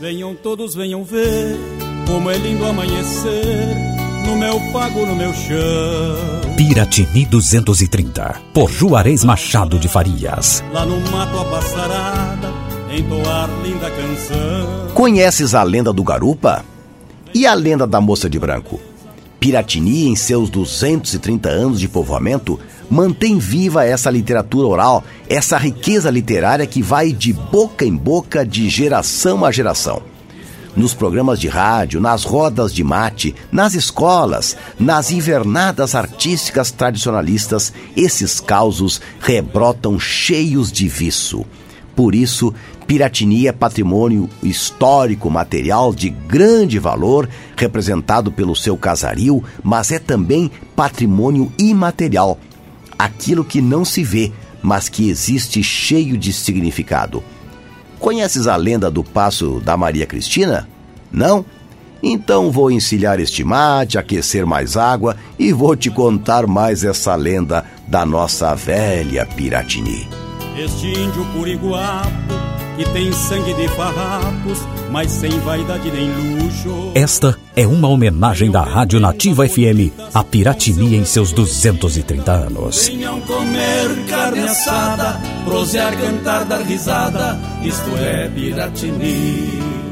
Venham todos, venham ver como é lindo amanhecer no meu pago, no meu chão. Piratini 230, por Juarez Machado de Farias. Lá no mato a passarada, entoar linda canção. Conheces a lenda do Garupa? E a lenda da moça de branco? Piratini, em seus 230 anos de povoamento, mantém viva essa literatura oral, essa riqueza literária que vai de boca em boca, de geração a geração. Nos programas de rádio, nas rodas de mate, nas escolas, nas invernadas artísticas tradicionalistas, esses causos rebrotam cheios de viço. Por isso, Piratini é patrimônio histórico material de grande valor, representado pelo seu casaril, mas é também patrimônio imaterial aquilo que não se vê, mas que existe cheio de significado. Conheces a lenda do passo da Maria Cristina? Não? Então vou encilhar este mate, aquecer mais água e vou te contar mais essa lenda da nossa velha Piratini. Este índio puriguapo que tem sangue de farrapos, mas sem vaidade nem luxo. Esta é uma homenagem da Rádio Nativa FM a Piratini em seus 230 anos. Venham comer carne assada, prosear, cantar, dar risada, isto é Piratini.